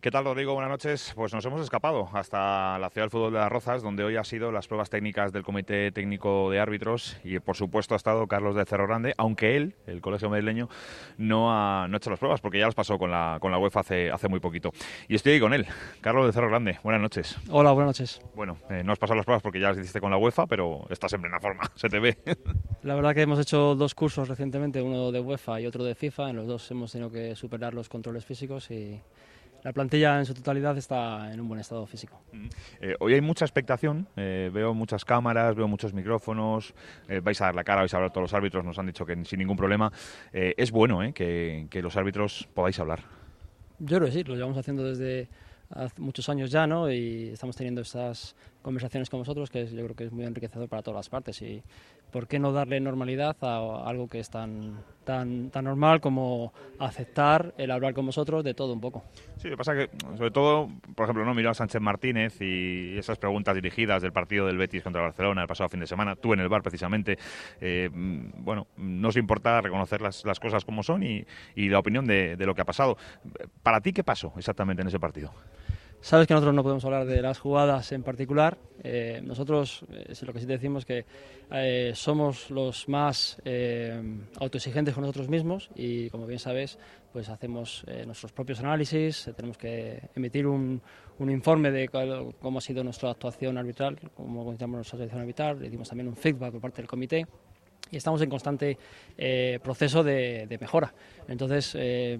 ¿Qué tal, Rodrigo? Buenas noches. Pues nos hemos escapado hasta la ciudad del fútbol de las Rozas, donde hoy ha sido las pruebas técnicas del Comité Técnico de Árbitros y, por supuesto, ha estado Carlos de Cerro Grande, aunque él, el colegio madrileño, no ha, no ha hecho las pruebas, porque ya las pasó con la, con la UEFA hace, hace muy poquito. Y estoy ahí con él, Carlos de Cerro Grande. Buenas noches. Hola, buenas noches. Bueno, eh, no has pasado las pruebas porque ya las hiciste con la UEFA, pero estás en plena forma, se te ve. La verdad que hemos hecho dos cursos recientemente, uno de UEFA y otro de FIFA. En los dos hemos tenido que superar los controles físicos y la plantilla en su totalidad está en un buen estado físico. Eh, hoy hay mucha expectación, eh, veo muchas cámaras, veo muchos micrófonos, eh, vais a dar la cara, vais a hablar todos los árbitros, nos han dicho que sin ningún problema. es bueno que, que los árbitros podáis hablar. Yo creo que sí, lo llevamos haciendo desde hace muchos años ya, ¿no? Y estamos teniendo estas conversaciones con vosotros que yo creo que es muy enriquecedor para todas las partes. Y por qué no darle normalidad a algo que es tan, tan, tan normal como aceptar el hablar con vosotros de todo un poco. Sí, lo que pasa que, sobre todo, por ejemplo, no miró a Sánchez Martínez y esas preguntas dirigidas del partido del Betis contra Barcelona el pasado fin de semana, tú en el bar precisamente, eh, bueno, no os importa reconocer las, las cosas como son y, y la opinión de lo que ha pasado. ¿Para ti qué pasó exactamente en ese partido? Sabes que nosotros no podemos hablar de las jugadas en particular. Eh, nosotros, eh, lo que sí decimos que eh, somos los más eh, autoexigentes con nosotros mismos y, como bien sabes, pues hacemos nuestros propios análisis. Tenemos que emitir un, un informe de cuál, cómo ha sido nuestra actuación arbitral, cómo consideramos nuestra actuación arbitral. Le dimos también un feedback por parte del comité y estamos en constante eh, proceso de, de, mejora. Entonces, eh,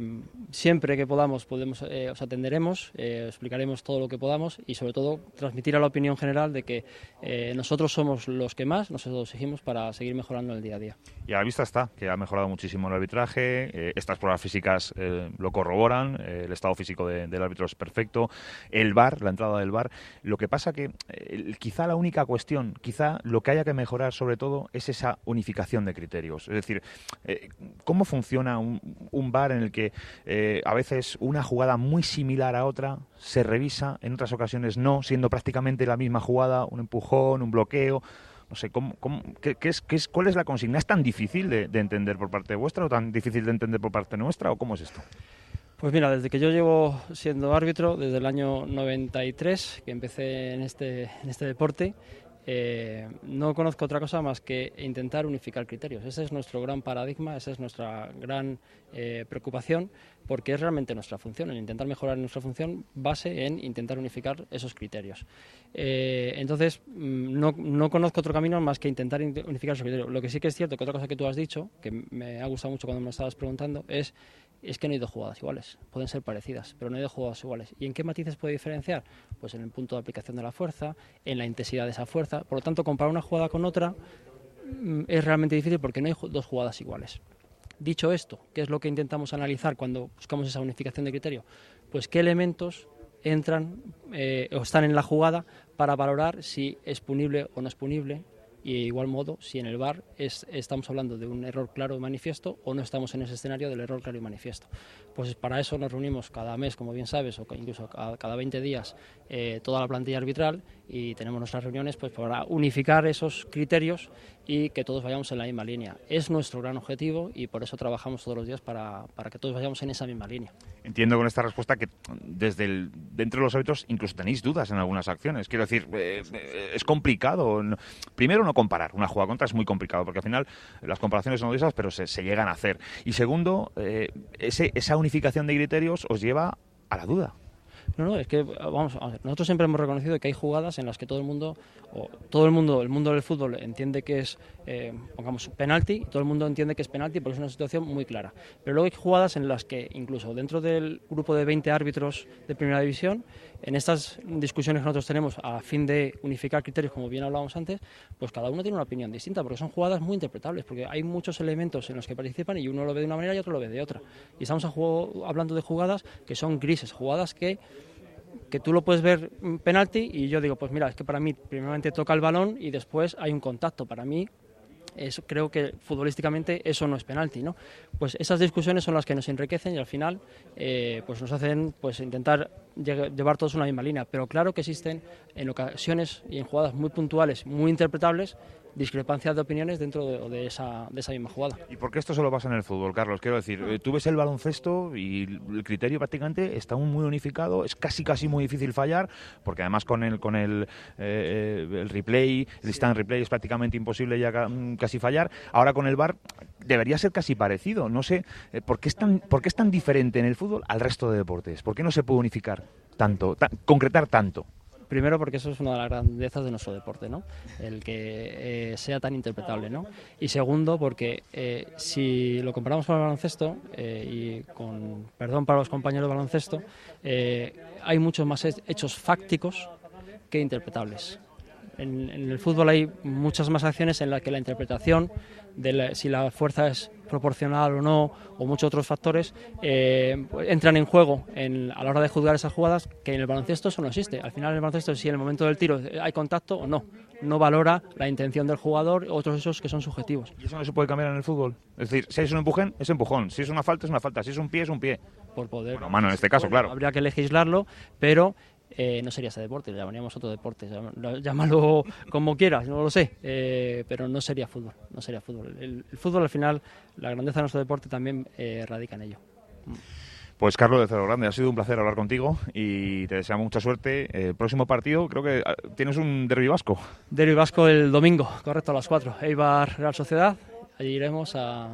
siempre que podamos, podemos, eh, os atenderemos, eh, explicaremos todo lo que podamos y, sobre todo, transmitir a la opinión general de que eh, nosotros somos los que más nos exigimos para seguir mejorando en el día a día. Y a la vista está que ha mejorado muchísimo el arbitraje, eh, estas pruebas físicas lo corroboran, el estado físico de, del árbitro es perfecto, el VAR, la entrada del VAR. Lo que pasa que quizá la única cuestión, quizá lo que haya que mejorar sobre todo es esa unificación de criterios. Es decir, eh, ¿cómo funciona un, un, bar en el que eh, a veces una jugada muy similar a otra se revisa, en otras ocasiones no, siendo prácticamente la misma jugada, un empujón, un bloqueo? No sé, ¿cómo, qué es, ¿cuál es la consigna? ¿Es tan difícil de, de entender por parte vuestra o tan difícil de entender por parte nuestra o cómo es esto? Pues mira, desde que yo llevo siendo árbitro, desde el año 93, que empecé en este, en este deporte, eh, no conozco otra cosa más que intentar unificar criterios. Ese es nuestro gran paradigma, esa es nuestra gran eh, preocupación, porque es realmente nuestra función. El intentar mejorar nuestra función base en intentar unificar esos criterios. Eh, entonces, mm, no, no, conozco otro camino más que intentar unificar esos criterios. Lo que sí que es cierto, que otra cosa que tú has dicho, que me ha gustado mucho cuando me estabas preguntando, es es que no hay dos jugadas iguales, pueden ser parecidas, pero no hay dos jugadas iguales. ¿Y en qué matices puede diferenciar? Pues en el punto de aplicación de la fuerza, en la intensidad de esa fuerza. Por lo tanto, comparar una jugada con otra mm, es realmente difícil porque no hay dos jugadas iguales. Dicho esto, ¿qué es lo que intentamos analizar cuando buscamos esa unificación de criterio? Pues qué elementos entran eh, o están en la jugada para valorar si es punible o no es punible, y de igual modo si en el bar es, estamos hablando de un error claro y manifiesto o no estamos en ese escenario del error claro y manifiesto. Pues para eso nos reunimos cada mes, como bien sabes, o incluso cada, cada 20 días eh, toda la plantilla arbitral y tenemos nuestras reuniones pues para unificar esos criterios y que todos vayamos en la misma línea. Es nuestro gran objetivo y por eso trabajamos todos los días para, para que todos vayamos en esa misma línea. Entiendo con esta respuesta que desde el, dentro de los árbitros incluso tenéis dudas en algunas acciones. Quiero decir, eh, es complicado. Primero, no comparar. Una jugada contra es muy complicado porque al final las comparaciones son odiosas, pero se, se llegan a hacer. Y segundo, eh, ese, esa unificación de criterios os lleva a la duda. No, no, es que vamos, nosotros siempre hemos reconocido que hay jugadas en las que todo el mundo, o todo el mundo, el mundo del fútbol entiende que es, eh, pongamos, penalti, todo el mundo entiende que es penalti porque es una situación muy clara. Pero luego hay jugadas en las que, incluso dentro del grupo de 20 árbitros de primera división, en estas discusiones que nosotros tenemos a fin de unificar criterios, como bien hablábamos antes, pues cada uno tiene una opinión distinta, porque son jugadas muy interpretables, porque hay muchos elementos en los que participan y uno lo ve de una manera y otro lo ve de otra. Y estamos hablando de jugadas que son grises, jugadas que que tú lo puedes ver penalti y yo digo, pues mira, es que para mí primeramente toca el balón y después hay un contacto. Para mí eso, creo que futbolísticamente eso no es penalti, ¿no? Pues esas discusiones son las que nos enriquecen y al final eh, pues nos hacen pues intentar llevar todos una misma línea. Pero claro que existen en ocasiones y en jugadas muy puntuales, muy interpretables, discrepancias de opiniones dentro de, esa, de esa misma jugada. ¿Y por qué esto solo pasa en el fútbol, Carlos? Quiero decir, eh, tú ves el baloncesto y el criterio prácticamente está muy unificado, es casi casi muy difícil fallar, porque además con el con el, eh, el replay, el instant replay es prácticamente imposible ya mm, casi fallar. Ahora con el VAR debería ser casi parecido. No sé, eh, ¿por qué es tan, por qué es tan diferente en el fútbol al resto de deportes? ¿Por qué no se puede unificar tanto, concretar tanto? Primero porque eso es una de las grandezas de nuestro deporte, ¿no? El que eh, sea tan interpretable, ¿no? Y segundo porque eh, si lo comparamos con el baloncesto, eh, y con perdón para los compañeros de baloncesto, hay muchos más hechos fácticos que interpretables. En, en, el fútbol hay muchas más acciones en las que la interpretación de si la fuerza es proporcional o no, o muchos otros factores, eh, entran en juego a la hora de juzgar esas jugadas, que en el baloncesto eso no existe. Al final, en el baloncesto, si en el momento del tiro hay contacto o no, no valora la intención del jugador, otros esos que son subjetivos. ¿Y eso no se puede cambiar en el fútbol? Es decir, si es un empujón, es empujón. Si es una falta, es una falta. Si es un pie, es un pie. Por poder. Bueno, mano en este caso, claro. Habría que legislarlo, pero eh, no sería ese deporte, lo llamaríamos otro deporte, llámalo como quieras, no lo sé, eh, pero no sería fútbol, no sería fútbol. El, fútbol al final, la grandeza de nuestro deporte también eh, radica en ello. Pues Carlos de Cerro Grande, ha sido un placer hablar contigo y te deseamos mucha suerte. El próximo partido, creo que ah, tienes un derbi vasco. Derbi vasco el domingo, correcto, a las 4. Eibar Real Sociedad, allí iremos a,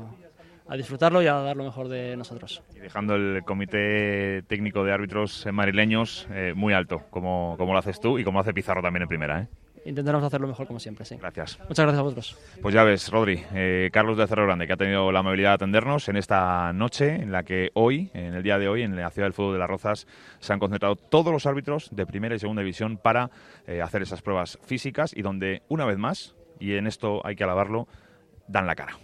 a disfrutarlo y a dar lo mejor de nosotros. Y dejando el comité técnico de árbitros marileños eh, muy alto, como, como lo haces tú y como hace Pizarro también en primera. ¿eh? Intentaremos hacerlo mejor como siempre, sí. Gracias. Muchas gracias a vosotros. Pues ya ves, Rodri, eh, Carlos de Cerro Grande, que ha tenido la amabilidad de atendernos en esta noche en la que hoy, en el día de hoy, en la ciudad del fútbol de las Rozas, se han concentrado todos los árbitros de primera y segunda división para hacer esas pruebas físicas y donde, una vez más, y en esto hay que alabarlo, dan la cara.